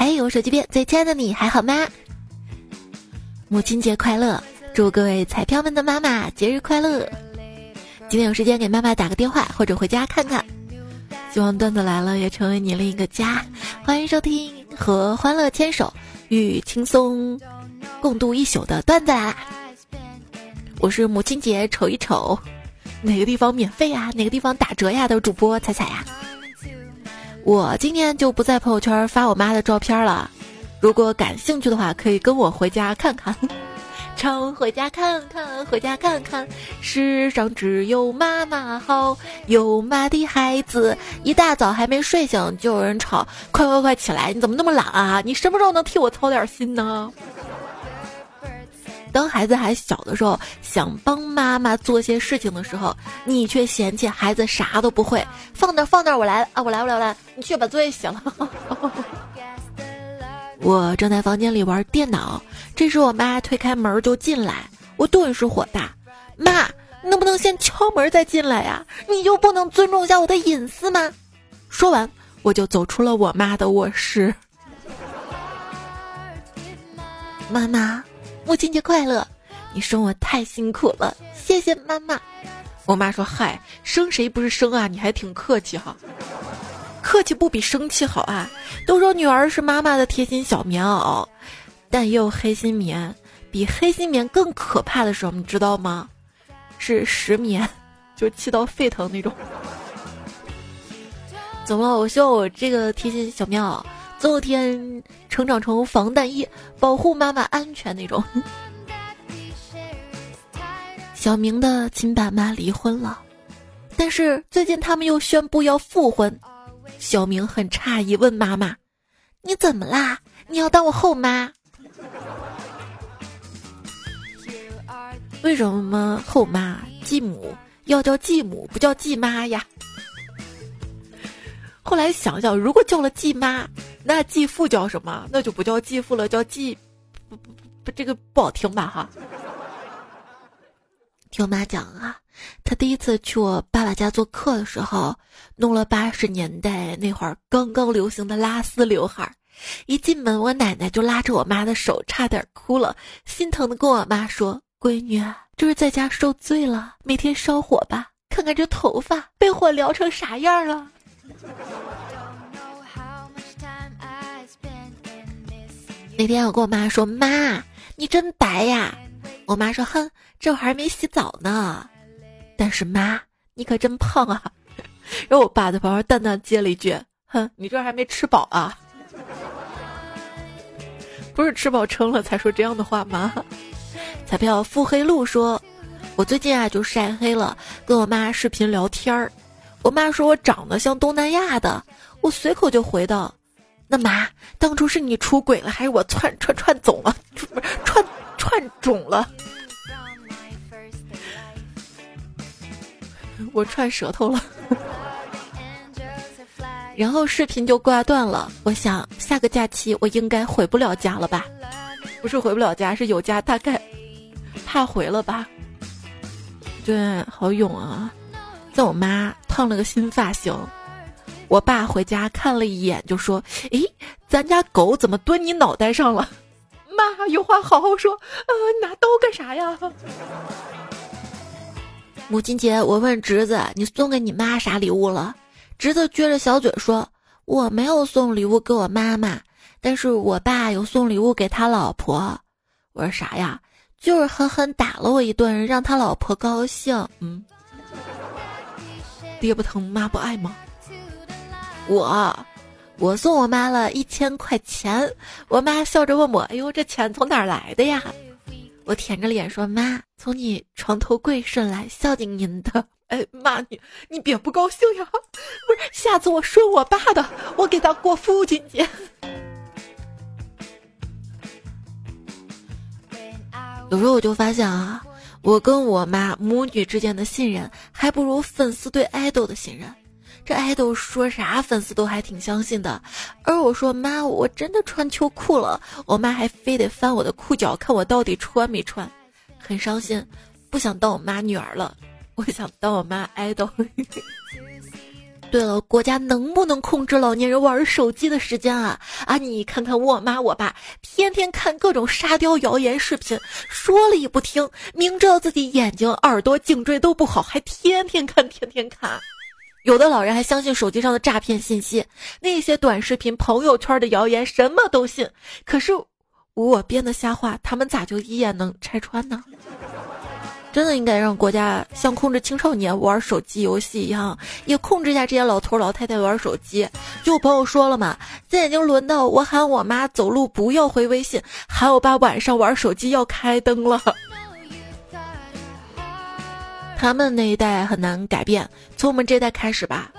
嘿，我手机边最亲爱的你还好吗？母亲节快乐！祝各位彩票们的妈妈节日快乐！今天有时间给妈妈打个电话，或者回家看看。希望段子来了也成为你另一个家。欢迎收听和欢乐牵手与轻松共度一宿的段子啦！我是母亲节瞅一瞅，哪个地方免费呀？哪个地方打折呀？的主播彩彩呀！我今天就不在朋友圈发我妈的照片了，如果感兴趣的话，可以跟我回家看看。常回家看看，回家看看，世上只有妈妈好，有妈的孩子一大早还没睡醒就有人吵，快快快起来！你怎么那么懒啊？你什么时候能替我操点心呢？当孩子还小的时候，想帮妈妈做些事情的时候，你却嫌弃孩子啥都不会。放那放那，我来啊！我来我来我来，你去把作业写了。我正在房间里玩电脑，这时我妈推开门就进来，我顿时火大。妈，能不能先敲门再进来呀？你就不能尊重一下我的隐私吗？说完，我就走出了我妈的卧室。妈妈。母亲节快乐！你生我太辛苦了，谢谢妈妈。我妈说：“嗨，生谁不是生啊？你还挺客气哈，客气不比生气好啊。”都说女儿是妈妈的贴心小棉袄，但也有黑心棉，比黑心棉更可怕的是什么？你知道吗？是石棉，就气到沸腾那种。怎么了？我希望我这个贴心小棉袄。总有天成长成防弹衣，保护妈妈安全那种。小明的亲爸妈离婚了，但是最近他们又宣布要复婚。小明很诧异，问妈妈：“你怎么啦？你要当我后妈？为什么后妈继母要叫继母，不叫继妈呀？”后来想想，如果叫了继妈。那继父叫什么？那就不叫继父了，叫继，不不不，这个不好听吧？哈。听我妈讲啊，她第一次去我爸爸家做客的时候，弄了八十年代那会儿刚刚流行的拉丝刘海。一进门，我奶奶就拉着我妈的手，差点哭了，心疼的跟我妈说：“闺女，这是在家受罪了，每天烧火吧，看看这头发被火燎成啥样了。”那天我跟我妈说：“妈，你真白呀。”我妈说：“哼，这会儿还没洗澡呢。”但是妈，你可真胖啊。然后我爸在旁边淡淡接了一句：“哼，你这还没吃饱啊？不是吃饱撑了才说这样的话吗？”彩票腹黑路说：“我最近啊就晒黑了，跟我妈视频聊天儿，我妈说我长得像东南亚的，我随口就回道。”那妈，当初是你出轨了，还是我串串串肿了？不是串串肿了？我串舌头了。然后视频就挂断了。我想下个假期我应该回不了家了吧？不是回不了家，是有家大概怕回了吧？对，好勇啊！在我妈烫了个新发型。我爸回家看了一眼，就说：“诶，咱家狗怎么蹲你脑袋上了？” 妈，有话好好说。呃，拿刀干啥呀？母亲节，我问侄子：“你送给你妈啥礼物了？”侄子撅着小嘴说：“我没有送礼物给我妈妈，但是我爸有送礼物给他老婆。”我说：“啥呀？就是狠狠打了我一顿，让他老婆高兴。”嗯，爹不疼，妈不爱吗？我，我送我妈了一千块钱，我妈笑着问我：“哎呦，这钱从哪儿来的呀？”我舔着脸说：“妈，从你床头柜顺来，孝敬您的。”哎妈，你你别不高兴呀！不是，下次我顺我爸的，我给他过父亲节。有时候我就发现啊，我跟我妈母女之间的信任，还不如粉丝对爱豆的信任。这爱豆说啥，粉丝都还挺相信的。而我说妈，我真的穿秋裤了，我妈还非得翻我的裤脚看我到底穿没穿，很伤心，不想当我妈女儿了，我想当我妈爱豆。对了，国家能不能控制老年人玩手机的时间啊？啊，你看看我妈我爸，天天看各种沙雕谣言视频，说了也不听，明知道自己眼睛、耳朵、颈椎都不好，还天天看，天天看。有的老人还相信手机上的诈骗信息，那些短视频、朋友圈的谣言，什么都信。可是我编的瞎话，他们咋就一眼能拆穿呢？真的应该让国家像控制青少年玩手机游戏一样，也控制一下这些老头老太太玩手机。就我朋友说了嘛，现在已经轮到我喊我妈走路不要回微信，喊我爸晚上玩手机要开灯了。他们那一代很难改变，从我们这代开始吧。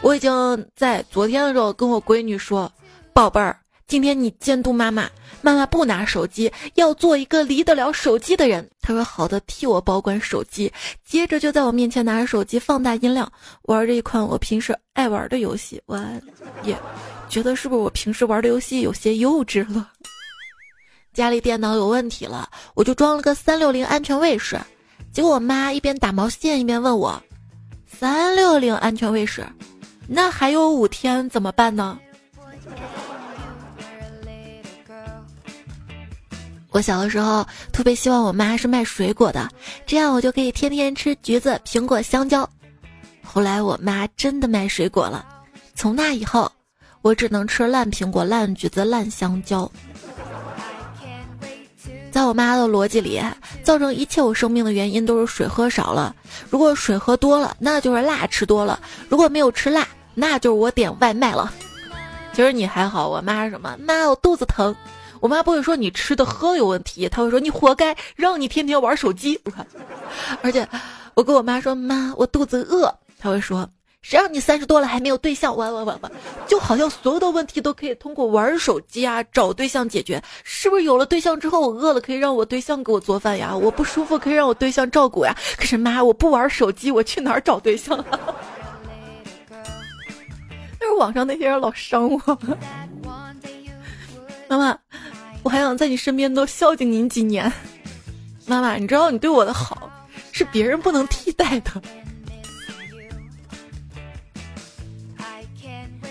我已经在昨天的时候跟我闺女说：“宝贝儿，今天你监督妈妈，妈妈不拿手机，要做一个离得了手机的人。”她说：“好的，替我保管手机。”接着就在我面前拿着手机放大音量玩着一款我平时爱玩的游戏。我也觉得是不是我平时玩的游戏有些幼稚了？家里电脑有问题了，我就装了个三六零安全卫士。结果我妈一边打毛线一边问我：“三六零安全卫士，那还有五天怎么办呢？”我小的时候特别希望我妈是卖水果的，这样我就可以天天吃橘子、苹果、香蕉。后来我妈真的卖水果了，从那以后，我只能吃烂苹果、烂橘子、烂香蕉。在我妈的逻辑里，造成一切我生病的原因都是水喝少了。如果水喝多了，那就是辣吃多了；如果没有吃辣，那就是我点外卖了。其实你还好，我妈什么？妈，我肚子疼。我妈不会说你吃的喝有问题，她会说你活该，让你天天玩手机。而且我跟我妈说，妈，我肚子饿，她会说。谁让你三十多了还没有对象？玩玩玩玩，就好像所有的问题都可以通过玩手机啊找对象解决，是不是？有了对象之后，我饿了可以让我对象给我做饭呀，我不舒服可以让我对象照顾呀。可是妈，我不玩手机，我去哪儿找对象？但是网上那些人老伤我。妈妈，我还想在你身边多孝敬您几年。妈妈，你知道你对我的好是别人不能替代的。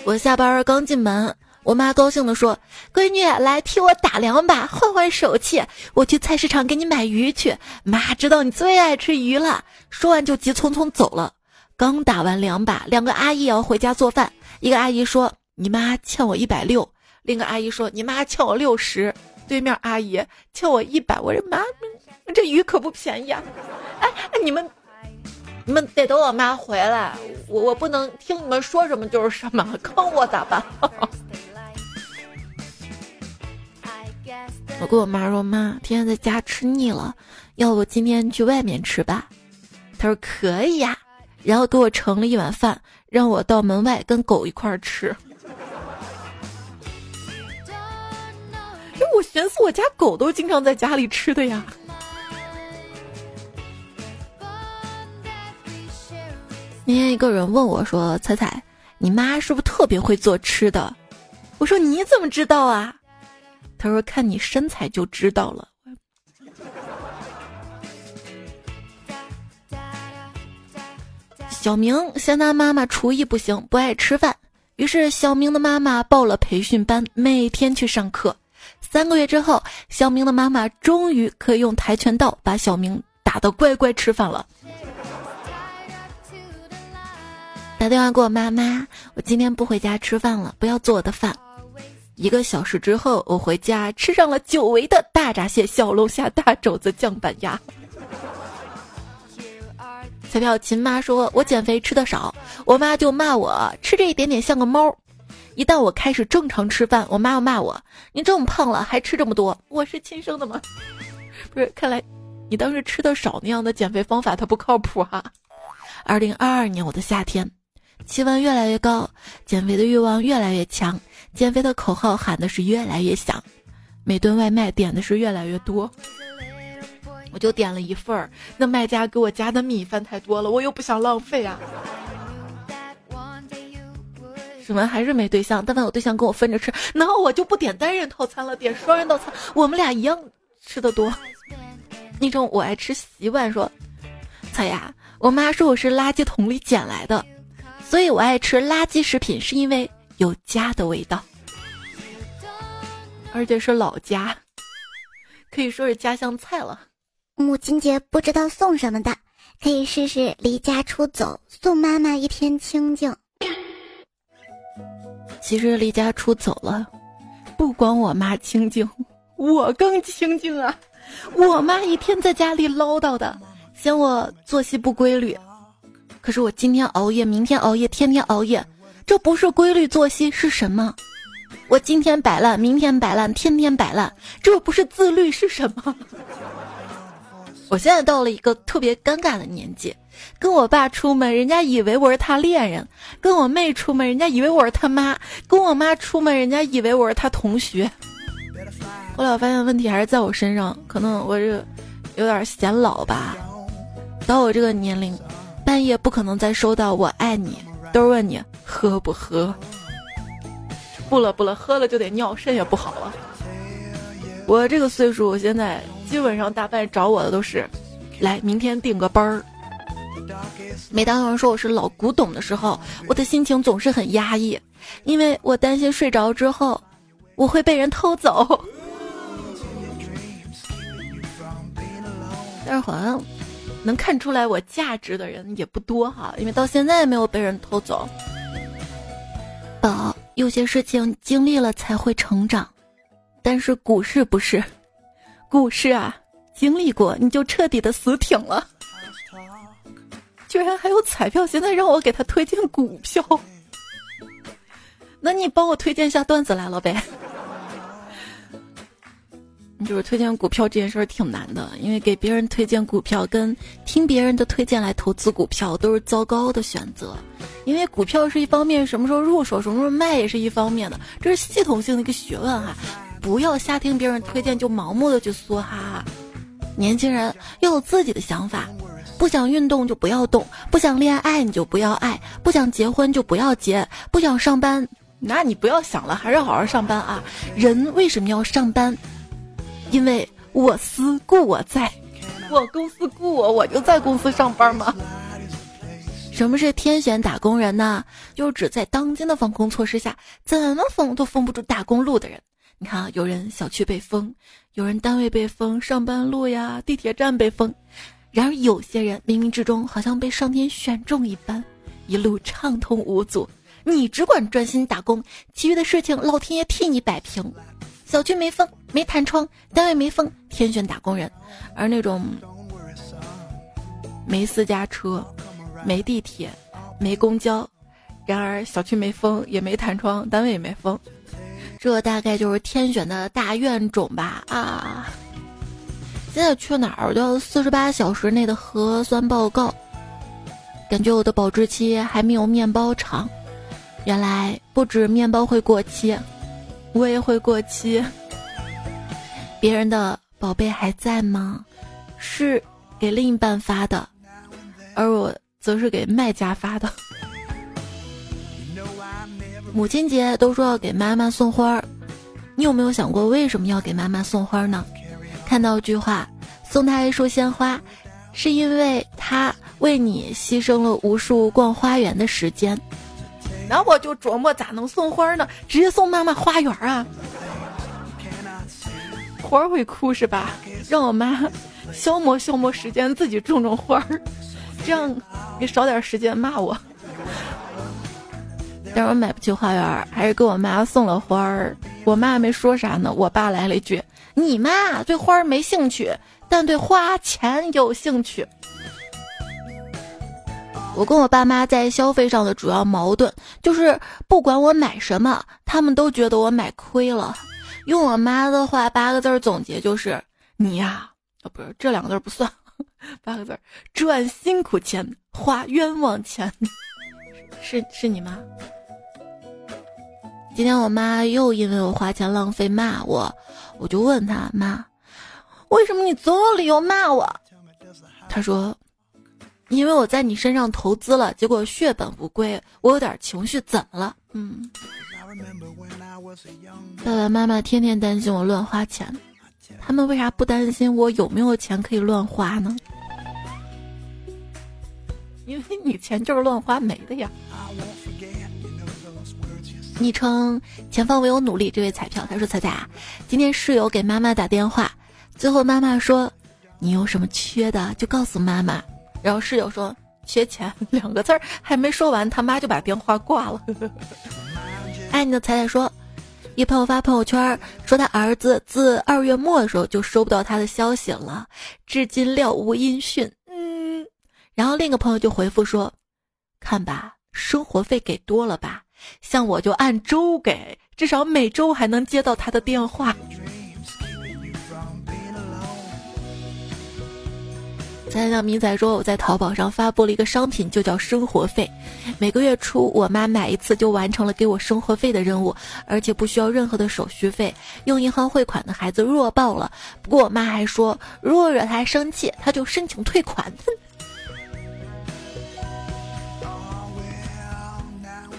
我下班刚进门，我妈高兴地说：“闺女，来替我打两把，换换手气。我去菜市场给你买鱼去。妈知道你最爱吃鱼了。”说完就急匆匆走了。刚打完两把，两个阿姨要回家做饭。一个阿姨说：“你妈欠我一百六。”另一个阿姨说：“你妈欠我六十。”对面阿姨欠我一百。我这妈，这鱼可不便宜啊！哎哎，你们。你们得等我妈回来，我我不能听你们说什么就是什么，坑我咋办？我跟我妈说，妈，天天在家吃腻了，要不今天去外面吃吧？她说可以呀，然后给我盛了一碗饭，让我到门外跟狗一块儿吃。哎我寻思，我家狗都经常在家里吃的呀。那天一个人问我说：“彩彩，你妈是不是特别会做吃的？”我说：“你怎么知道啊？”他说：“看你身材就知道了。”小明嫌他妈妈厨艺不行，不爱吃饭，于是小明的妈妈报了培训班，每天去上课。三个月之后，小明的妈妈终于可以用跆拳道把小明打得乖乖吃饭了。打电话给我妈妈，我今天不回家吃饭了，不要做我的饭。一个小时之后，我回家吃上了久违的大闸蟹、小龙虾、大肘子、酱板鸭。彩票秦妈说：“我减肥吃的少，我妈就骂我吃这一点点像个猫。一旦我开始正常吃饭，我妈要骂我：你这么胖了还吃这么多？我是亲生的吗？不是，看来你当时吃的少那样的减肥方法它不靠谱哈。二零二二年我的夏天。”气温越来越高，减肥的欲望越来越强，减肥的口号喊的是越来越响，每顿外卖点的是越来越多。我就点了一份儿，那卖家给我加的米饭太多了，我又不想浪费啊。什么还是没对象？但凡有对象跟我分着吃，然后我就不点单人套餐了，点双人套餐，我们俩一样吃的多。那种我爱吃习惯说，彩呀，我妈说我是垃圾桶里捡来的。所以我爱吃垃圾食品，是因为有家的味道，而且是老家，可以说是家乡菜了。母亲节不知道送什么的，可以试试离家出走，送妈妈一天清静。其实离家出走了，不光我妈清静，我更清静啊！我妈一天在家里唠叨的，嫌我作息不规律。可是我今天熬夜，明天熬夜，天天熬夜，这不是规律作息是什么？我今天摆烂，明天摆烂，天天摆烂，这不是自律是什么？我现在到了一个特别尴尬的年纪，跟我爸出门，人家以为我是他恋人；跟我妹出门，人家以为我是他妈；跟我妈出门，人家以为我是他同学。后来我发现问题还是在我身上，可能我这有点显老吧。到我这个年龄。半夜不可能再收到“我爱你”，都是问你喝不喝。不了不了，喝了就得尿，肾也不好了。我这个岁数，我现在基本上大半找我的都是，来明天订个班儿。每当有人说我是老古董的时候，我的心情总是很压抑，因为我担心睡着之后我会被人偷走。但是好像。能看出来我价值的人也不多哈，因为到现在没有被人偷走。宝，有些事情经历了才会成长，但是股市不是，股市啊，经历过你就彻底的死挺了。居然还有彩票，现在让我给他推荐股票，那你帮我推荐下段子来了呗。就是推荐股票这件事儿挺难的，因为给别人推荐股票跟听别人的推荐来投资股票都是糟糕的选择，因为股票是一方面，什么时候入手、什么时候卖也是一方面的，这是系统性的一个学问哈。不要瞎听别人推荐就盲目的去梭哈。年轻人要有自己的想法，不想运动就不要动，不想恋爱你就不要爱，不想结婚就不要结，不想上班，那你不要想了，还是好好上班啊。人为什么要上班？因为我司故我在，我公司雇我，我就在公司上班嘛。什么是天选打工人呢？就是指在当今的防控措施下，怎么封都封不住打工路的人。你看啊，有人小区被封，有人单位被封，上班路呀、地铁站被封。然而有些人冥冥之中好像被上天选中一般，一路畅通无阻。你只管专心打工，其余的事情老天爷替你摆平。小区没封，没弹窗，单位没封，天选打工人；而那种没私家车、没地铁、没公交，然而小区没封，也没弹窗，单位也没封，这大概就是天选的大怨种吧！啊，现在去哪儿都要四十八小时内的核酸报告，感觉我的保质期还没有面包长。原来不止面包会过期。我也会过期。别人的宝贝还在吗？是给另一半发的，而我则是给卖家发的。母亲节都说要给妈妈送花儿，你有没有想过为什么要给妈妈送花呢？看到一句话，送她一束鲜花，是因为她为你牺牲了无数逛花园的时间。那我就琢磨咋能送花呢？直接送妈妈花园啊！花会哭是吧？让我妈消磨消磨时间，自己种种花儿，这样也少点时间骂我。但是我买不起花园，还是给我妈送了花儿。我妈没说啥呢，我爸来了一句：“你妈对花儿没兴趣，但对花钱有兴趣。”我跟我爸妈在消费上的主要矛盾就是，不管我买什么，他们都觉得我买亏了。用我妈的话，八个字儿总结就是：“你呀，啊不是这两个字不算，八个字儿，赚辛苦钱，花冤枉钱。”是是你吗？今天我妈又因为我花钱浪费骂我，我就问她妈：“为什么你总有理由骂我？”她说。因为我在你身上投资了，结果血本无归，我有点情绪，怎么了？嗯，爸爸妈妈天天担心我乱花钱，他们为啥不担心我有没有钱可以乱花呢？因为你钱就是乱花没的呀。昵称前方唯有努力这位彩票，他说：“彩彩啊，今天室友给妈妈打电话，最后妈妈说，你有什么缺的就告诉妈妈。然后室友说缺钱两个字儿还没说完，他妈就把电话挂了。爱你的彩彩说，一朋友发朋友圈说他儿子自二月末的时候就收不到他的消息了，至今料无音讯。嗯，然后另一个朋友就回复说，看吧，生活费给多了吧。”像我就按周给，至少每周还能接到他的电话。再让明仔说，我在淘宝上发布了一个商品，就叫生活费。每个月初，我妈买一次就完成了给我生活费的任务，而且不需要任何的手续费。用银行汇款的孩子弱爆了。不过我妈还说，如果惹她生气，她就申请退款。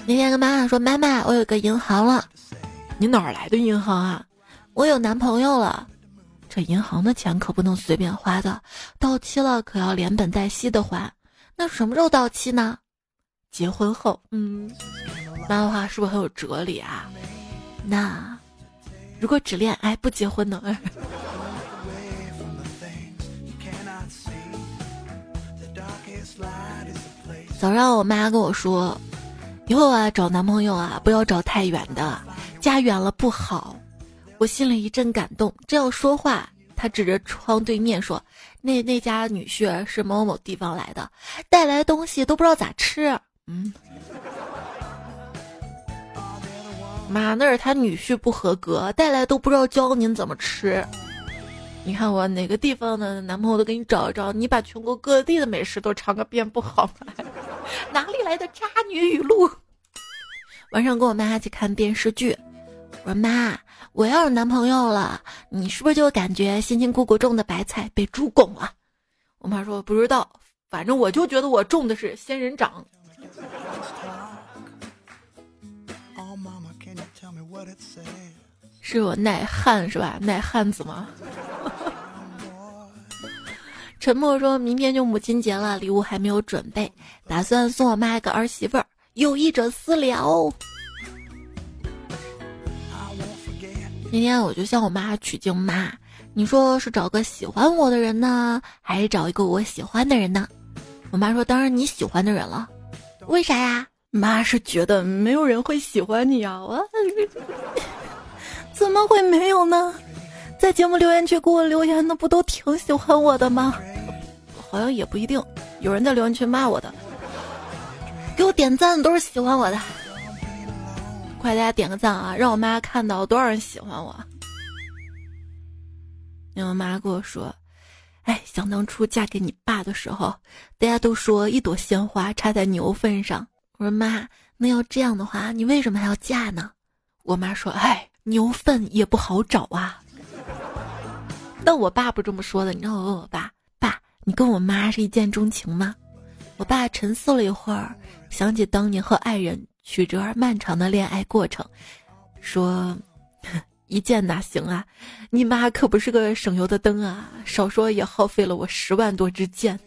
那天跟妈妈说：“妈妈，我有个银行了。”你哪儿来的银行啊？我有男朋友了。这银行的钱可不能随便花的，到期了可要连本带息的还。那什么时候到期呢？结婚后。嗯，妈的话是不是很有哲理啊？那如果只恋爱不结婚呢？早上我妈跟我说。以后啊，找男朋友啊，不要找太远的，家远了不好。我心里一阵感动，正要说话，他指着窗对面说：“那那家女婿是某某地方来的，带来东西都不知道咋吃。”嗯，妈，那是他女婿不合格，带来都不知道教您怎么吃。你看我哪个地方的男朋友都给你找一找，你把全国各地的美食都尝个遍不好吗？哪里来的渣女语录？晚上跟我妈去看电视剧，我说妈，我要是男朋友了，你是不是就感觉辛辛苦苦种的白菜被猪拱了？我妈说不知道，反正我就觉得我种的是仙人掌。是我耐旱是吧？耐旱子吗？沉默说：“明天就母亲节了，礼物还没有准备，打算送我妈一个儿媳妇儿。有意者私聊。”那天我就向我妈取经：“妈，你说是找个喜欢我的人呢，还是找一个我喜欢的人呢？”我妈说：“当然你喜欢的人了。”为啥呀？妈是觉得没有人会喜欢你啊！我 怎么会没有呢？在节目留言区给我留言的不都挺喜欢我的吗？好像也不一定，有人在留言区骂我的，给我点赞的都是喜欢我的。快大家点个赞啊，让我妈看到多少人喜欢我。我妈跟我说：“哎，想当初嫁给你爸的时候，大家都说一朵鲜花插在牛粪上。”我说：“妈，那要这样的话，你为什么还要嫁呢？”我妈说：“哎，牛粪也不好找啊。”但我爸不这么说的，你知道我问我爸：“爸，你跟我妈是一见钟情吗？”我爸沉思了一会儿，想起当年和爱人曲折而漫长的恋爱过程，说：“ 一见哪行啊？你妈可不是个省油的灯啊，少说也耗费了我十万多支箭。”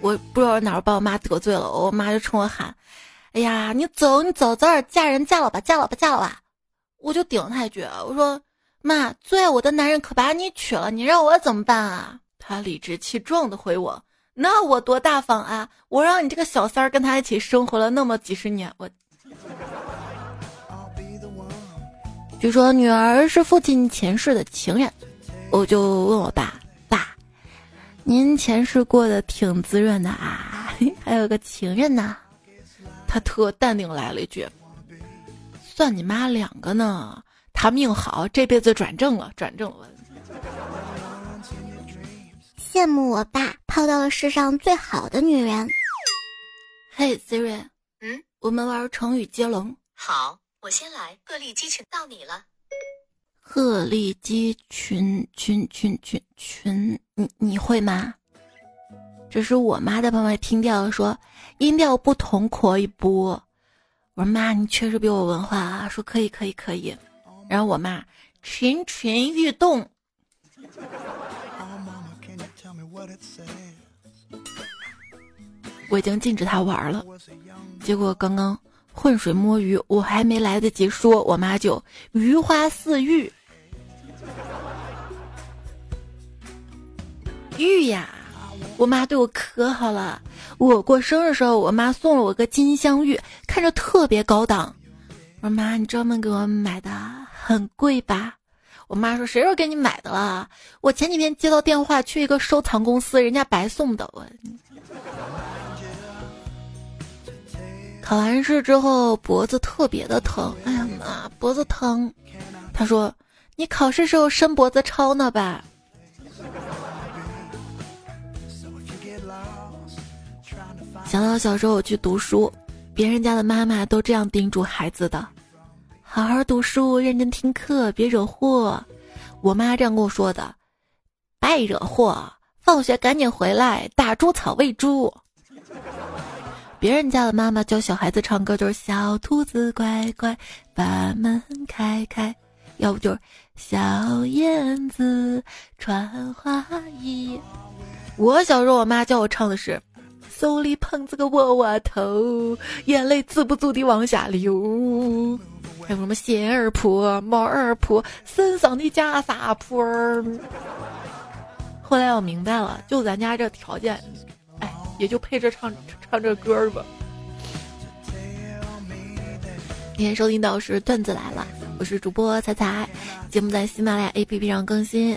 我不知道哪儿把我妈得罪了，我妈就冲我喊：“哎呀，你走你走，早点嫁人嫁了吧，嫁了吧，嫁了吧！”我就顶了他一句，我说。妈，最爱我的男人可把你娶了，你让我怎么办啊？他理直气壮的回我：“那我多大方啊！我让你这个小三儿跟他一起生活了那么几十年，我。”据说女儿是父亲前世的情人，我就问我爸：“爸，您前世过得挺滋润的啊，还有个情人呢？”他特淡定来了一句：“算你妈两个呢。”他命好，这辈子转正了，转正了。羡慕我爸泡到了世上最好的女人。嘿，Siri，嗯，我们玩成语接龙。好，我先来。鹤立鸡群，到你了。鹤立鸡群，群群群群，你你会吗？这是我妈在旁边听掉说音调不同可以播。我说妈，你确实比我文化啊。说可以可以可以。然后我妈蠢蠢欲动，我已经禁止他玩了。结果刚刚浑水摸鱼，我还没来得及说，我妈就鱼花似玉。玉呀，我妈对我可好了。我过生日时候，我妈送了我个金镶玉，看着特别高档。我说妈，你专门给我买的，很贵吧？我妈说谁说给你买的了？我前几天接到电话，去一个收藏公司，人家白送的。我考完试之后脖子特别的疼，哎呀妈，脖子疼。他说你考试时候伸脖子抄呢吧？想到小时候我去读书，别人家的妈妈都这样叮嘱孩子的：好好读书，认真听课，别惹祸。我妈这样跟我说的：爱惹祸，放学赶紧回来，打猪草喂猪。别人家的妈妈教小孩子唱歌就是小兔子乖乖，把门开开；要不就是小燕子穿花衣。我小时候，我妈教我唱的是。手里捧着个窝窝头，眼泪止不住的往下流。还有什么鞋儿破、帽儿破，身上的袈裟破。后来我明白了，就咱家这条件，哎，也就配着唱唱这歌儿吧。今天收听到是段子来了，我是主播彩彩，节目在喜马拉雅 APP 上更新。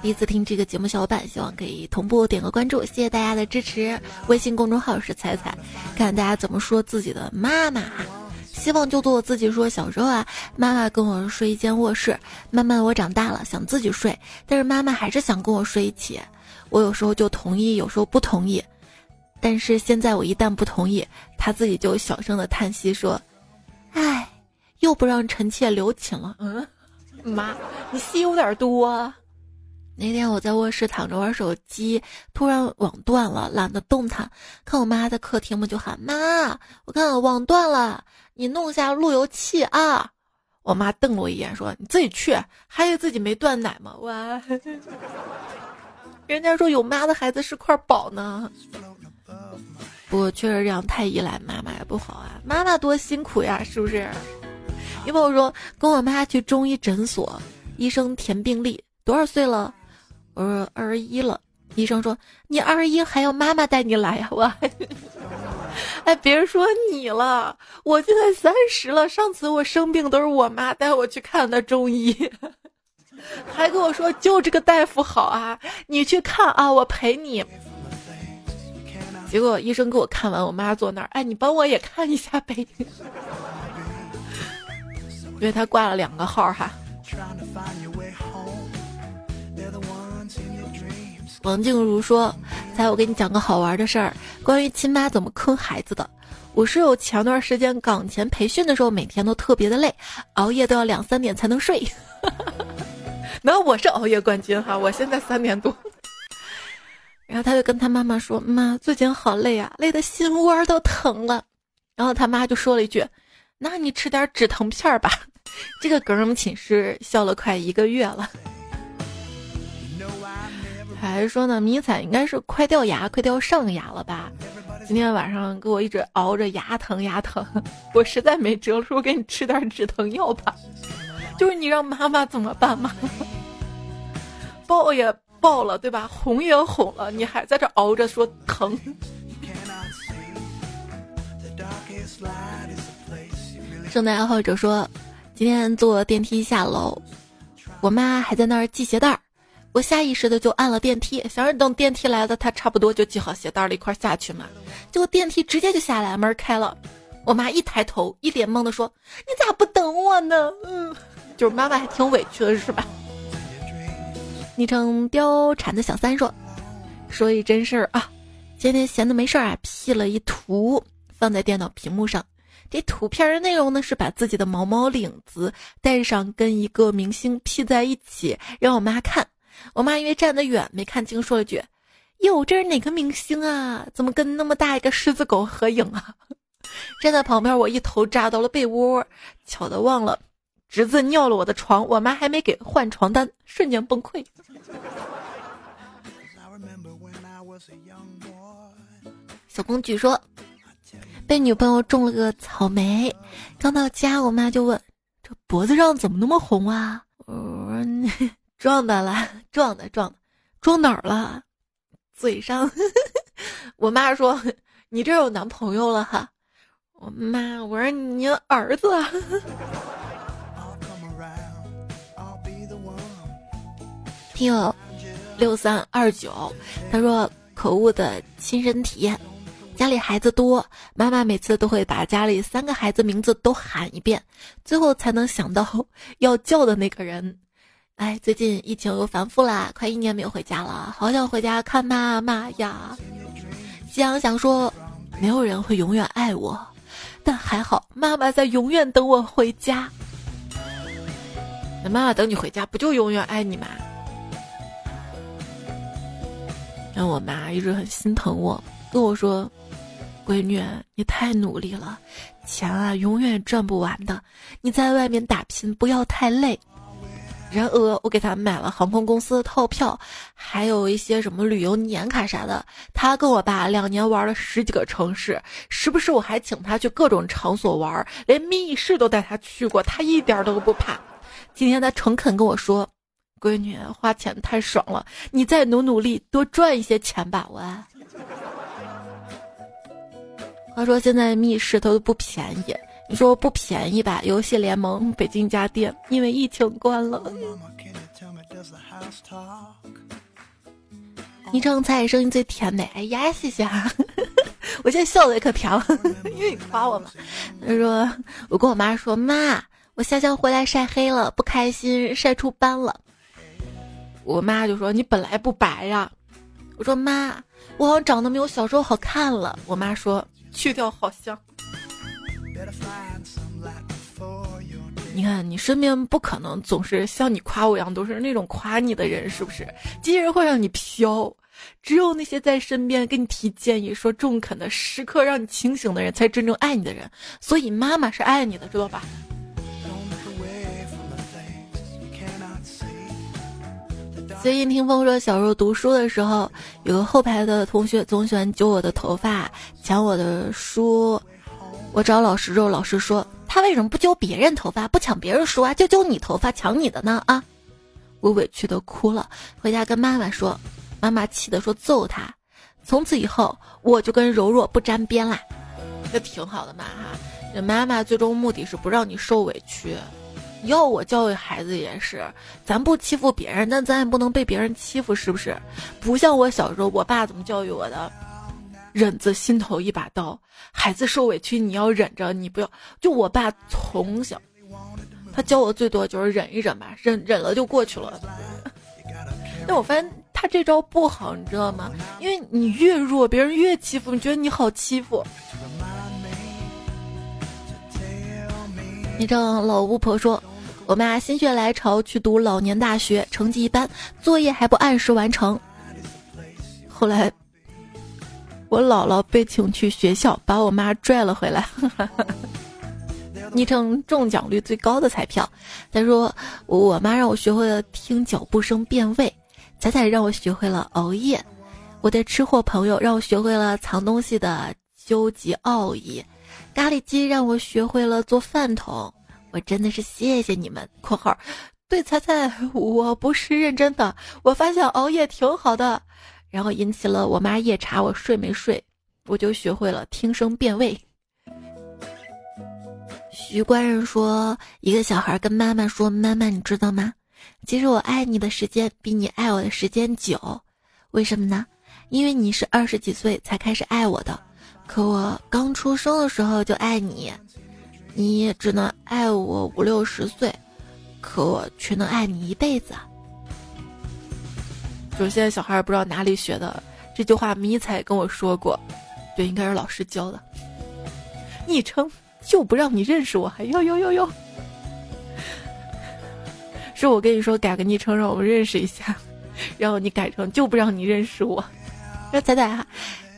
第一次听这个节目，小伙伴希望可以同步点个关注，谢谢大家的支持。微信公众号是彩彩，看大家怎么说自己的妈妈。希望就做我自己，说小时候啊，妈妈跟我睡一间卧室，慢慢我长大了想自己睡，但是妈妈还是想跟我睡一起。我有时候就同意，有时候不同意。但是现在我一旦不同意，她自己就小声的叹息说：“唉，又不让臣妾留寝了。”嗯，妈，你戏有点多。那天我在卧室躺着玩手机，突然网断了，懒得动弹。看我妈在客厅嘛，就喊妈，我看网断了，你弄下路由器啊。我妈瞪了我一眼，说：“你自己去，还以为自己没断奶吗？”哇，人家说有妈的孩子是块宝呢。不过确实这样太依赖妈妈也不好啊，妈妈多辛苦呀，是不是？因为我说跟我妈去中医诊所，医生填病历，多少岁了？我说二十一了，医生说你二十一还要妈妈带你来呀？我，哎，别说你了，我现在三十了。上次我生病都是我妈带我去看的中医，还跟我说就这个大夫好啊，你去看啊，我陪你。结果医生给我看完，我妈坐那儿，哎，你帮我也看一下呗，因为他挂了两个号哈。王静茹说：“猜我给你讲个好玩的事儿，关于亲妈怎么坑孩子的。我室友前段时间岗前培训的时候，每天都特别的累，熬夜都要两三点才能睡。那我是熬夜冠军哈，我现在三点多。然后他就跟他妈妈说：‘妈，最近好累啊，累的心窝都疼了。’然后他妈就说了一句：‘那你吃点止疼片吧。’这个梗我们寝室笑了快一个月了。”还说呢，迷彩应该是快掉牙、快掉上牙了吧？今天晚上给我一直熬着牙疼牙疼，我实在没辙了，说给你吃点止疼药吧。就是你让妈妈怎么办嘛？抱也爆了，对吧？哄也哄了，你还在这熬着说疼。圣诞爱好者说，今天坐电梯下楼，我妈还在那儿系鞋带儿。我下意识的就按了电梯，想着等电梯来了，他差不多就系好鞋带了，一块下去嘛。结果电梯直接就下来，门开了。我妈一抬头，一脸懵的说：“你咋不等我呢？”嗯，就是妈妈还挺委屈的，是吧？昵称貂蝉的小三说：“说一真事儿啊，今天闲的没事儿啊，P 了一图放在电脑屏幕上。这图片的内容呢是把自己的毛毛领子带上，跟一个明星 P 在一起，让我妈看。”我妈因为站得远没看清，说了句：“哟，这是哪个明星啊？怎么跟那么大一个狮子狗合影啊？” 站在旁边，我一头扎到了被窝，巧的忘了侄子尿了我的床，我妈还没给换床单，瞬间崩溃。小公举说，被女朋友种了个草莓，刚到家，我妈就问：“这脖子上怎么那么红啊？”我说：“撞的了，撞的，撞的，撞哪儿了？嘴上。”我妈说：“你这有男朋友了哈？”我妈，我说你儿子。听友六三二九，他说：“可恶的亲身体验，家里孩子多，妈妈每次都会把家里三个孩子名字都喊一遍，最后才能想到要叫的那个人。哎，最近疫情又反复啦，快一年没有回家了，好想回家看妈妈呀。夕阳想说，没有人会永远爱我，但还好妈妈在永远等我回家。那妈妈等你回家，不就永远爱你吗？”让我妈一直很心疼我，跟我说：“闺女，你太努力了，钱啊永远赚不完的。你在外面打拼，不要太累。”然而，我给他买了航空公司的套票，还有一些什么旅游年卡啥的。他跟我爸两年玩了十几个城市，时不时我还请他去各种场所玩，连密室都带他去过，他一点都不怕。今天他诚恳跟我说。闺女，花钱太爽了，你再努努力，多赚一些钱吧。我话说现在密室它都不便宜，你说不便宜吧？游戏联盟北京家店因为疫情关了。昵称菜声音最甜美，哎呀，谢谢啊！我现在笑的也可甜了，因为你夸我嘛。他说我跟我妈说，妈，我下乡回来晒黑了，不开心，晒出斑了。我妈就说：“你本来不白呀。”我说：“妈，我好像长得没有小时候好看了。”我妈说：“去掉好像。”你看，你身边不可能总是像你夸我一样都是那种夸你的人，是不是？这些人会让你飘，只有那些在身边给你提建议、说中肯的、时刻让你清醒的人，才真正爱你的人。所以妈妈是爱你的，知道吧？最近听风说，小时候读书的时候，有个后排的同学总喜欢揪我的头发，抢我的书。我找老师之后，老师说他为什么不揪别人头发，不抢别人书啊，就揪你头发抢你的呢？啊！我委屈的哭了，回家跟妈妈说，妈妈气的说揍他。从此以后，我就跟柔弱不沾边啦。这挺好的嘛哈，这妈妈最终目的是不让你受委屈。要我教育孩子也是，咱不欺负别人，但咱也不能被别人欺负，是不是？不像我小时候，我爸怎么教育我的？忍字心头一把刀，孩子受委屈你要忍着，你不要。就我爸从小，他教我最多就是忍一忍吧，忍忍了就过去了。但我发现他这招不好，你知道吗？因为你越弱，别人越欺负，你觉得你好欺负。你这老巫婆说。我妈心血来潮去读老年大学，成绩一般，作业还不按时完成。后来，我姥姥被请去学校，把我妈拽了回来。昵称中奖率最高的彩票，他说我妈让我学会了听脚步声辨位，彩彩让我学会了熬夜，我的吃货朋友让我学会了藏东西的纠结奥义，咖喱鸡让我学会了做饭桶。我真的是谢谢你们。（括号）对彩彩，我不是认真的。我发现熬夜挺好的，然后引起了我妈夜查我睡没睡，我就学会了听声辨位。徐官人说，一个小孩跟妈妈说：“妈妈，你知道吗？其实我爱你的时间比你爱我的时间久。为什么呢？因为你是二十几岁才开始爱我的，可我刚出生的时候就爱你。”你只能爱我五六十岁，可我却能爱你一辈子。就现在小孩不知道哪里学的这句话，迷彩跟我说过，对，应该是老师教的。昵称就不让你认识我，还哟哟哟哟，是我跟你说改个昵称让我们认识一下，然后你改成就不让你认识我。那仔仔哈，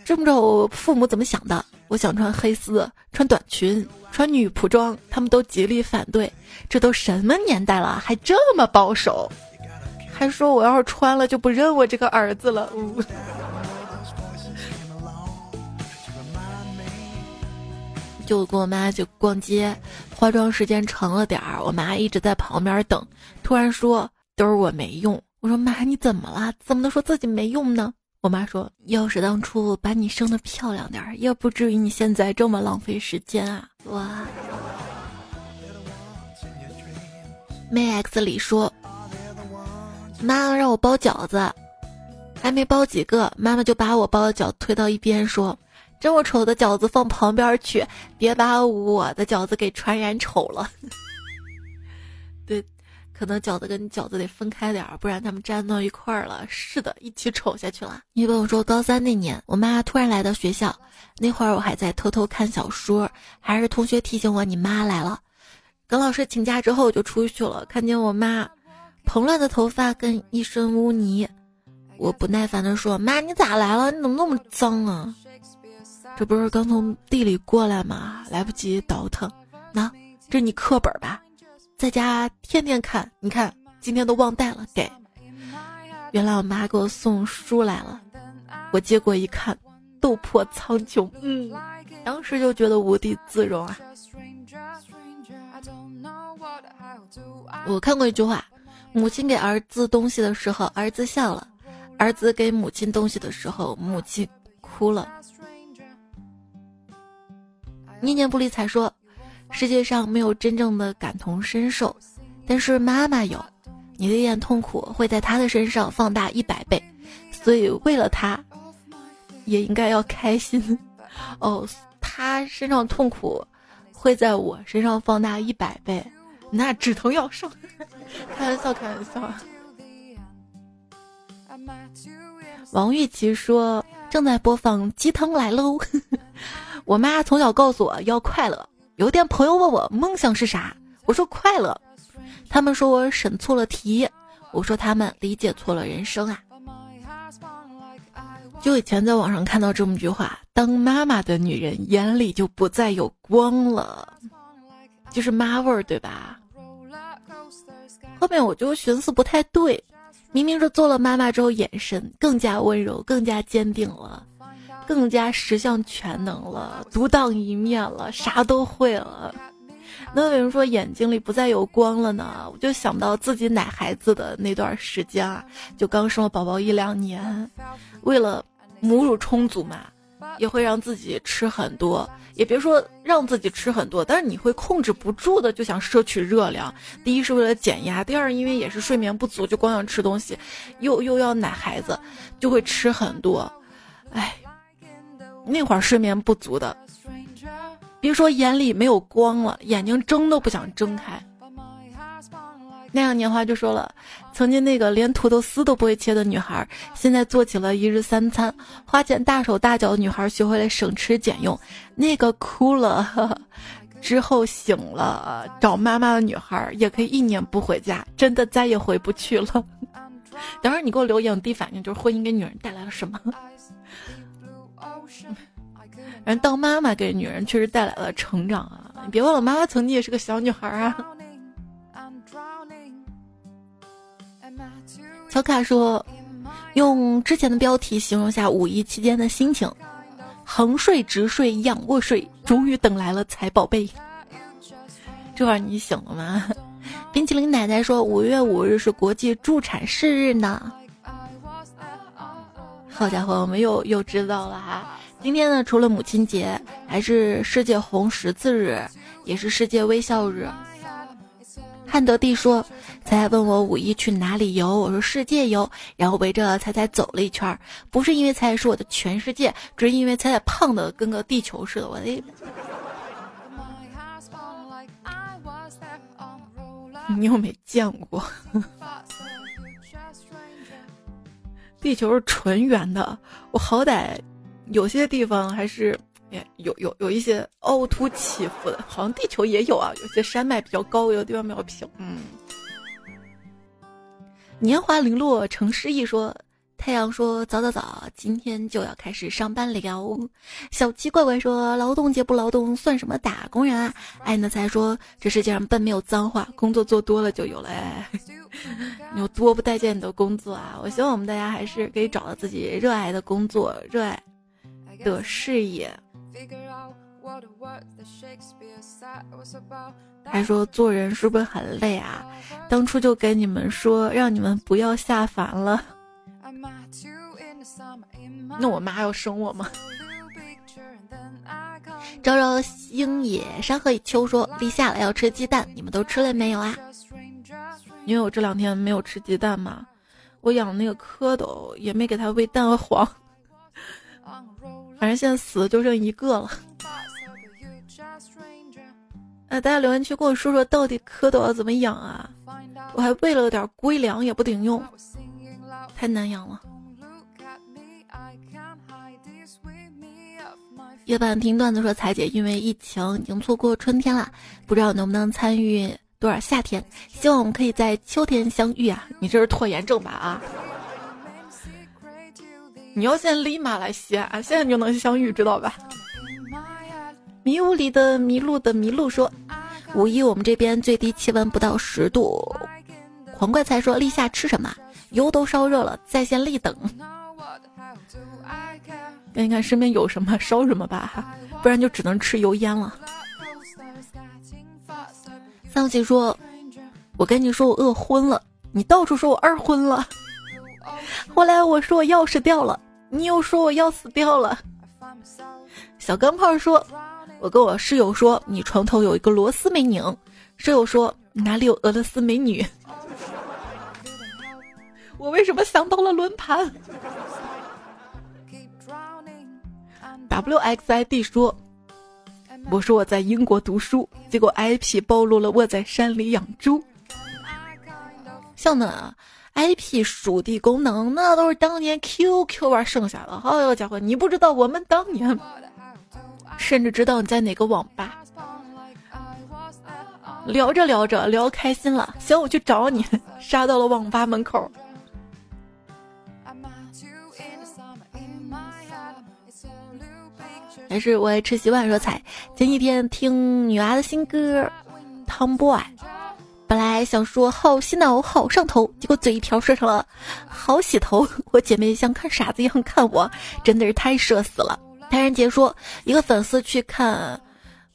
真不知道我父母怎么想的，我想穿黑丝，穿短裙。穿女仆装，他们都极力反对。这都什么年代了，还这么保守？还说我要是穿了就不认我这个儿子了。就跟我妈去逛街，化妆时间长了点儿，我妈一直在旁边等，突然说都是我没用。我说妈，你怎么了？怎么能说自己没用呢？我妈说，要是当初把你生的漂亮点儿，也不至于你现在这么浪费时间啊！哇。妹 X 里说，妈让我包饺子，还没包几个，妈妈就把我包的饺推到一边说。这么丑的饺子放旁边去，别把我的饺子给传染丑了。可能饺子跟饺子得分开点儿，不然他们粘到一块儿了。是的，一起 丑下去了。你跟我说，高三那年，我妈突然来到学校，那会儿我还在偷偷看小说，还是同学提醒我你妈来了。跟老师请假之后我就出去了，看见我妈蓬乱的头发跟一身污泥，我不耐烦的说：“妈，你咋来了？你怎么那么脏啊？”这不是刚从地里过来吗？来不及倒腾。那这你课本吧，在家天天看。你看今天都忘带了，给。原来我妈给我送书来了，我接过一看，《斗破苍穹》。嗯，当时就觉得无地自容啊。我看过一句话：母亲给儿子东西的时候，儿子笑了；儿子给母亲东西的时候，母亲哭了。念念不离才说：“世界上没有真正的感同身受，但是妈妈有。你的一点痛苦会在她的身上放大一百倍，所以为了她，也应该要开心。哦，她身上痛苦会在我身上放大一百倍，那止疼药上。开玩笑，开玩笑。”王玉琪说：“正在播放鸡汤来喽。” 我妈从小告诉我要快乐。有一天，朋友问我梦想是啥，我说快乐。他们说我审错了题，我说他们理解错了人生啊。就以前在网上看到这么句话：当妈妈的女人眼里就不再有光了，就是妈味儿，对吧？后面我就寻思不太对，明明是做了妈妈之后，眼神更加温柔，更加坚定了。更加十项全能了，独当一面了，啥都会了。那为什么说眼睛里不再有光了呢？我就想到自己奶孩子的那段时间啊，就刚生了宝宝一两年，为了母乳充足嘛，也会让自己吃很多，也别说让自己吃很多，但是你会控制不住的就想摄取热量。第一是为了减压，第二因为也是睡眠不足，就光想吃东西，又又要奶孩子，就会吃很多，哎。那会儿睡眠不足的，别说眼里没有光了，眼睛睁都不想睁开。那样年华就说了，曾经那个连土豆丝都不会切的女孩，现在做起了一日三餐，花钱大手大脚的女孩学会了省吃俭用。那个哭了 之后醒了找妈妈的女孩，也可以一年不回家，真的再也回不去了。等会儿你给我留言，我第一反应就是婚姻给女人带来了什么？人当妈妈给女人确实带来了成长啊！你别忘了，妈妈曾经也是个小女孩啊。小卡说，用之前的标题形容下五一期间的心情：横睡、直睡、仰卧睡，终于等来了财宝贝。这会儿你醒了吗？冰淇淋奶奶说，五月五日是国际助产士日呢。好家伙，我们又又知道了哈！今天呢，除了母亲节，还是世界红十字日，也是世界微笑日。汉德帝说：“彩彩问我五一去哪里游，我说世界游，然后围着彩彩走了一圈。不是因为彩彩是我的全世界，只是因为彩彩胖的跟个地球似的。我的，你又没见过。” 地球是纯圆的，我好歹有些地方还是有有有一些凹凸起伏的，好像地球也有啊，有些山脉比较高，有的地方比较平。嗯，年华零落成诗意说。太阳说：“早早早，今天就要开始上班了。”小七怪怪说：“劳动节不劳动算什么打工人啊？”爱呢才说：“这世界上笨没有脏话，工作做多了就有了。”你 有多不待见你的工作啊？我希望我们大家还是可以找到自己热爱的工作、热爱的事业。还说做人是不是很累啊？当初就跟你们说，让你们不要下凡了。那我妈要生我吗？朝朝星野山河以秋说立夏了要吃鸡蛋，你们都吃了没有啊？因为我这两天没有吃鸡蛋嘛，我养那个蝌蚪也没给它喂蛋黄，反正现在死的就剩一个了。哎，大家留言区跟我说说，到底蝌蚪要怎么养啊？我还喂了点龟粮，也不顶用，太难养了。夜半听段子说，彩姐因为疫情已经错过春天了，不知道能不能参与多少夏天？希望我们可以在秋天相遇啊！你这是拖延症吧？啊！你要先立马来西亚，现在就能相遇，知道吧？迷雾里的迷路的迷路说，五一我们这边最低气温不到十度。黄怪才说，立夏吃什么？油都烧热了，在线立等。看一看身边有什么烧什么吧，不然就只能吃油烟了。桑吉说：“我跟你说我饿昏了，你到处说我二婚了。后来我说我钥匙掉了，你又说我要死掉了。”小钢炮说：“我跟我室友说你床头有一个螺丝没拧，室友说哪里有俄罗斯美女？我为什么想到了轮盘？” W X I D 说：“我说我在英国读书，结果 I P 暴露了我在山里养猪。像呢，I P 属地功能那都是当年 Q Q 玩剩下的。哎呦家伙，你不知道我们当年，甚至知道你在哪个网吧。聊着聊着聊开心了，行，我去找你，杀到了网吧门口。”还是我爱吃习惯说菜。前几天听女娃的新歌《Tomboy》，本来想说好洗脑好上头，结果嘴一条说成了好洗头。我姐妹像看傻子一样看我，真的是太社死了。谭然杰说，一个粉丝去看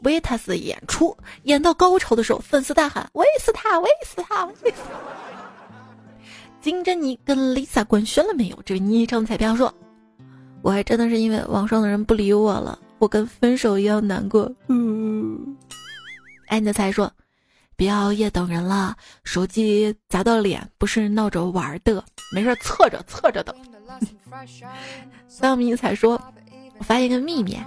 维塔斯演出，演到高潮的时候，粉丝大喊：“喂死他，喂死他！”金珍妮跟 Lisa 官宣了没有？这位昵称彩票说。我还真的是因为网上的人不理我了，我跟分手一样难过。嗯，爱你的才说，别熬夜等人了，手机砸到脸不是闹着玩的，没事侧着侧着等。三米彩说，我发现一个秘密，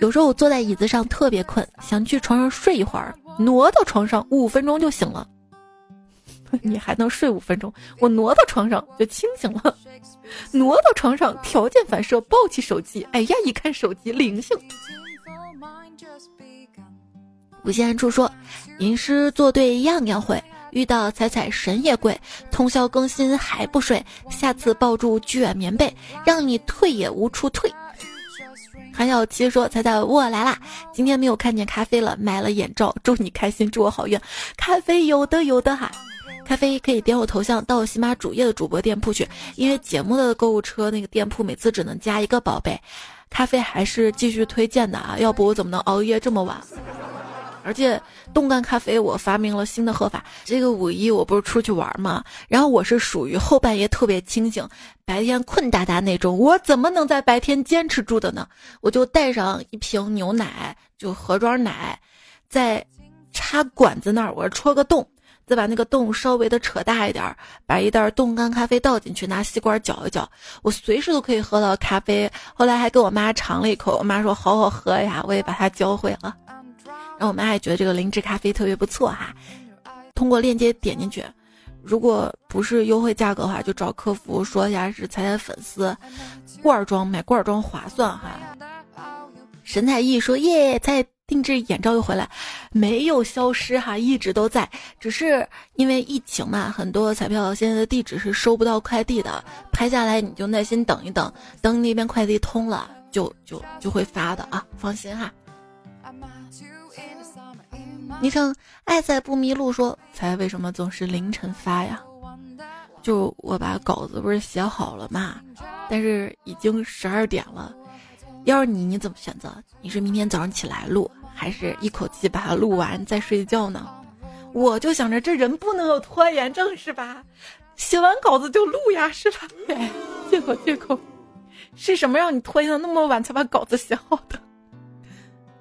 有时候我坐在椅子上特别困，想去床上睡一会儿，挪到床上五分钟就醒了。你还能睡五分钟？我挪到床上就清醒了。挪到床上，条件反射抱起手机。哎呀，一看手机灵性。无限处说，吟诗作对样样会，遇到彩彩神也贵。通宵更新还不睡，下次抱住卷棉被，让你退也无处退。韩小七说：“彩彩我来啦，今天没有看见咖啡了，买了眼罩，祝你开心，祝我好运。咖啡有的有的哈。”咖啡可以点我头像到喜马主页的主播店铺去，因为节目的购物车那个店铺每次只能加一个宝贝，咖啡还是继续推荐的啊，要不我怎么能熬夜这么晚？而且冻干咖啡我发明了新的喝法，这个五一我不是出去玩嘛，然后我是属于后半夜特别清醒，白天困哒哒那种，我怎么能在白天坚持住的呢？我就带上一瓶牛奶，就盒装奶，在插管子那儿我戳个洞。再把那个洞稍微的扯大一点，把一袋冻干咖啡倒进去，拿吸管搅一搅，我随时都可以喝到咖啡。后来还给我妈尝了一口，我妈说好好喝呀，我也把它教会了。然后我妈也觉得这个灵芝咖啡特别不错哈。通过链接点进去，如果不是优惠价格的话，就找客服说一下是彩彩粉丝，罐装买罐装划算哈。神采奕说耶，再。定制眼罩又回来，没有消失哈，一直都在，只是因为疫情嘛，很多彩票现在的地址是收不到快递的，拍下来你就耐心等一等，等那边快递通了，就就就会发的啊，放心哈。昵称爱在不迷路说，才为什么总是凌晨发呀？就我把稿子不是写好了嘛，但是已经十二点了。要是你，你怎么选择？你是明天早上起来录，还是一口气把它录完再睡觉呢？我就想着这人不能有拖延症是吧？写完稿子就录呀是吧？哎，借口借口，是什么让你拖延的那么晚才把稿子写好的？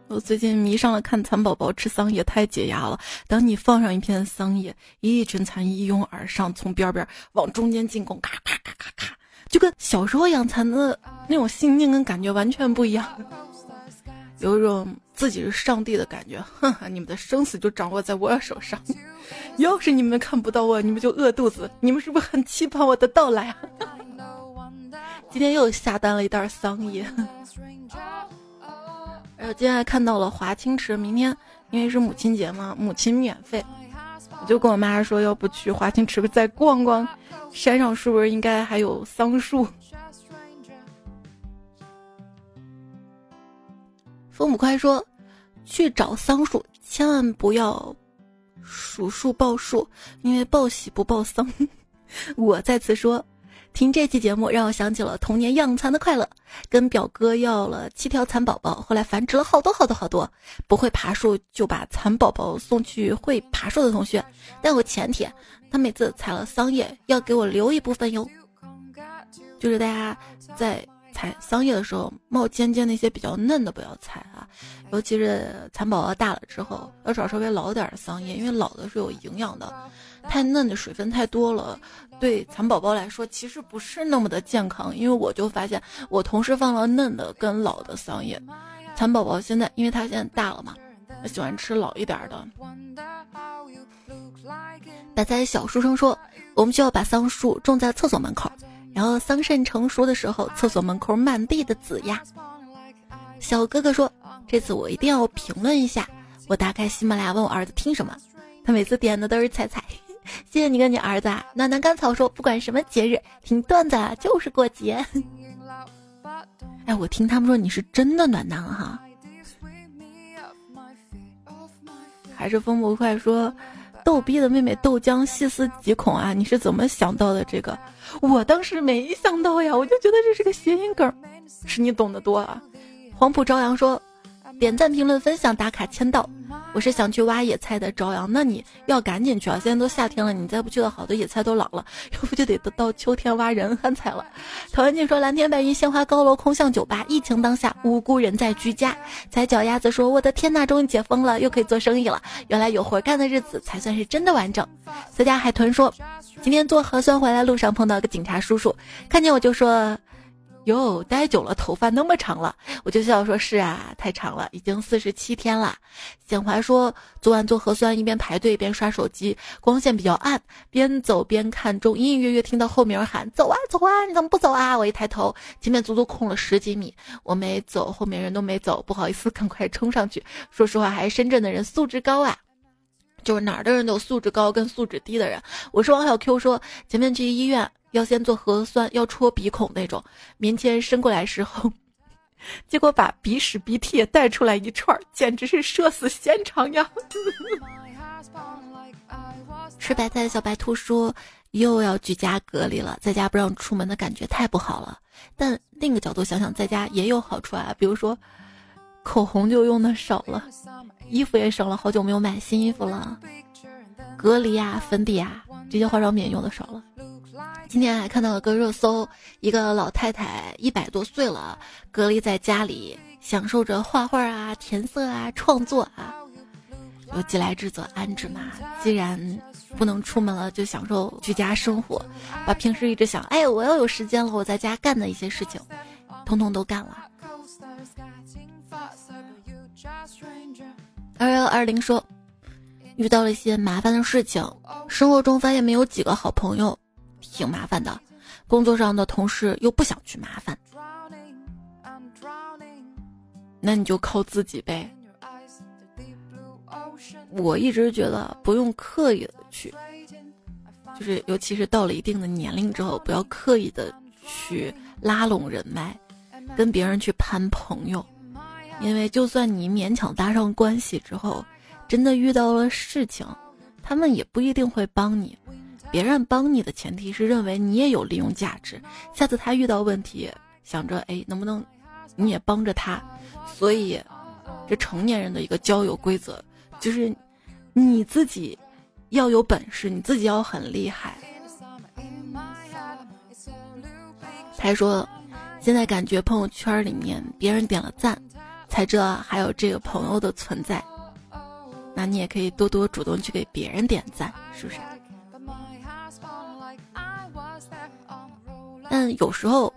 我最近迷上了看蚕宝宝吃桑叶，太解压了。等你放上一片桑叶，一群蚕一拥而上，从边边往中间进攻，咔咔咔咔咔，就跟小时候养蚕的那种心境跟感觉完全不一样，有一种自己是上帝的感觉。哼，你们的生死就掌握在我手上，要是你们看不到我，你们就饿肚子。你们是不是很期盼我的到来啊？今天又下单了一袋桑叶。然后今天还看到了华清池，明天因为是母亲节嘛，母亲免费，我就跟我妈说，要不去华清池再逛逛，山上是不是应该还有桑树？风母快说，去找桑树，千万不要数数报数，因为报喜不报丧。我再次说。听这期节目，让我想起了童年养蚕的快乐。跟表哥要了七条蚕宝宝，后来繁殖了好多好多好多。不会爬树，就把蚕宝宝送去会爬树的同学。但有前提，他每次采了桑叶，要给我留一部分哟。就是大家在采桑叶的时候，冒尖尖那些比较嫩的不要采啊。尤其是蚕宝宝大了之后，要找稍微老点的桑叶，因为老的是有营养的。太嫩的水分太多了，对蚕宝宝来说其实不是那么的健康。因为我就发现，我同时放了嫩的跟老的桑叶，蚕宝宝现在因为它现在大了嘛，它喜欢吃老一点的。白菜小书生说，我们需要把桑树种在厕所门口，然后桑葚成熟的时候，厕所门口满地的籽呀。小哥哥说，这次我一定要评论一下。我打开喜马拉雅问我儿子听什么，他每次点的都是彩彩。谢谢你跟你儿子啊！暖男甘草说，不管什么节日，听段子就是过节。哎，我听他们说你是真的暖男哈。还是风不快说，逗逼的妹妹豆浆细思极恐啊！你是怎么想到的这个？我当时没想到呀，我就觉得这是个谐音梗，是你懂得多啊。黄浦朝阳说。点赞、评论、分享、打卡、签到。我是想去挖野菜的朝阳，那你要赶紧去啊！现在都夏天了，你再不去的好多野菜都老了，要不就得到秋天挖人汗菜了。陶文静说：“蓝天白云，鲜花高楼，空巷酒吧。疫情当下，无辜人在居家。”踩脚丫子说：“我的天呐，终于解封了，又可以做生意了。原来有活干的日子才算是真的完整。”私家海豚说：“今天做核酸回来路上碰到个警察叔叔，看见我就说。”哟，待久了头发那么长了，我就笑说：“是啊，太长了，已经四十七天了。”简怀说：“昨晚做核酸，一边排队一边刷手机，光线比较暗，边走边看中，隐隐约约听到后面人喊：‘走啊走啊，你怎么不走啊？’我一抬头，前面足足空了十几米，我没走，后面人都没走，不好意思，赶快冲上去。说实话，还是深圳的人素质高啊，就是哪儿的人都有素质高跟素质低的人。我是王小 Q 说，前面去医院。”要先做核酸，要戳鼻孔那种。棉签伸过来时候，结果把鼻屎鼻涕也带出来一串，简直是社死现场呀！吃白菜的小白兔说：“又要居家隔离了，在家不让出门的感觉太不好了。”但另一个角度想想，在家也有好处啊，比如说口红就用的少了，衣服也省了，好久没有买新衣服了。隔离啊，粉底啊，这些化妆品用的少了。今天还看到了个热搜，一个老太太一百多岁了，隔离在家里，享受着画画啊、填色啊、创作啊。有既来之则安之嘛，既然不能出门了，就享受居家生活，把平时一直想哎我要有时间了，我在家干的一些事情，通通都干了。二幺二零说，遇到了一些麻烦的事情，生活中发现没有几个好朋友。挺麻烦的，工作上的同事又不想去麻烦，那你就靠自己呗。我一直觉得不用刻意的去，就是尤其是到了一定的年龄之后，不要刻意的去拉拢人脉，跟别人去攀朋友，因为就算你勉强搭上关系之后，真的遇到了事情，他们也不一定会帮你。别人帮你的前提是认为你也有利用价值，下次他遇到问题，想着哎能不能你也帮着他，所以这成年人的一个交友规则就是你自己要有本事，你自己要很厉害。他说，现在感觉朋友圈里面别人点了赞，才知道还有这个朋友的存在。那你也可以多多主动去给别人点赞，是不是？但有时候，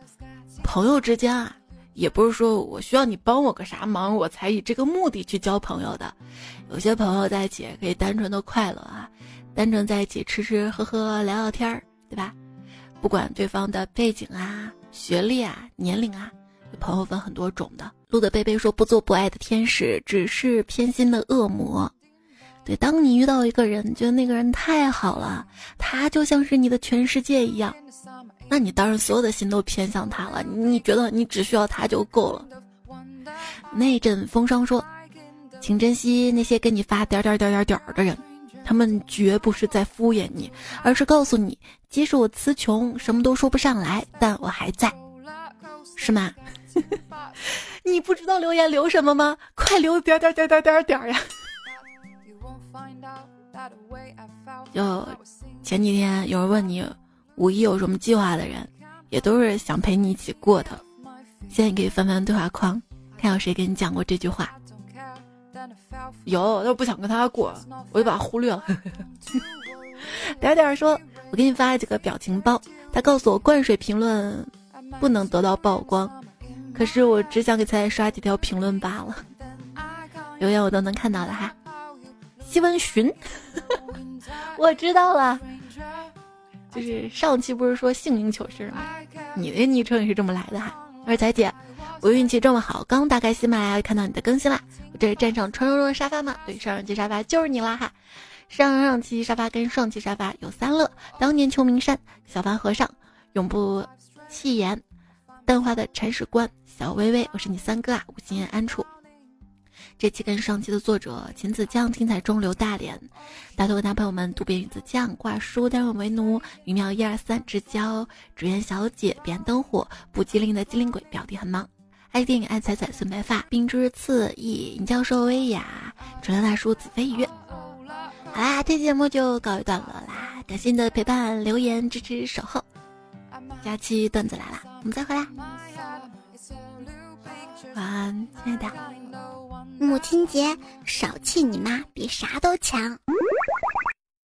朋友之间啊，也不是说我需要你帮我个啥忙，我才以这个目的去交朋友的。有些朋友在一起可以单纯的快乐啊，单纯在一起吃吃喝喝聊聊天儿，对吧？不管对方的背景啊、学历啊、年龄啊，朋友分很多种的。路的贝贝说：“不做不爱的天使，只是偏心的恶魔。”对，当你遇到一个人，觉得那个人太好了，他就像是你的全世界一样。那你当然所有的心都偏向他了，你觉得你只需要他就够了。那阵风霜说：“请珍惜那些给你发点点点点点的人，他们绝不是在敷衍你，而是告诉你，即使我词穷，什么都说不上来，但我还在，是吗？你不知道留言留什么吗？快留点点点点点点呀！就前几天有人问你。”五一有什么计划的人，也都是想陪你一起过的。现在你可以翻翻对话框，看有谁给你讲过这句话。有，但是不想跟他过，我就把他忽略了。点点说，我给你发了几个表情包，他告诉我灌水评论不能得到曝光，可是我只想给菜菜刷几条评论罢了。留言我都能看到的哈。西文寻，我知道了。就是上期不是说姓名糗事吗？你的昵称也是这么来的哈。二彩姐，我运气这么好，刚打开喜马拉雅看到你的更新啦。我这是站上传说中的沙发吗？对，上上期沙发就是你啦哈。上上期沙发跟上期沙发有三乐，当年秋名山，小凡和尚，永不弃言，淡化的铲屎官，小薇薇，我是你三哥啊，五心安处。这期跟上期的作者秦子江精彩中流大连，大头和大朋友们渡边鱼子酱挂书单我为奴鱼苗一二三之交只愿小姐别灯火不机灵的机灵鬼表弟很忙爱电影爱彩彩孙白发冰之刺翼尹教授威亚纯良大叔子飞鱼。好啦，这期节目就告一段落啦，感谢你的陪伴、留言、支持、守候。下期段子来啦，我们再回来。晚安，亲爱的。母亲节少气你妈，比啥都强。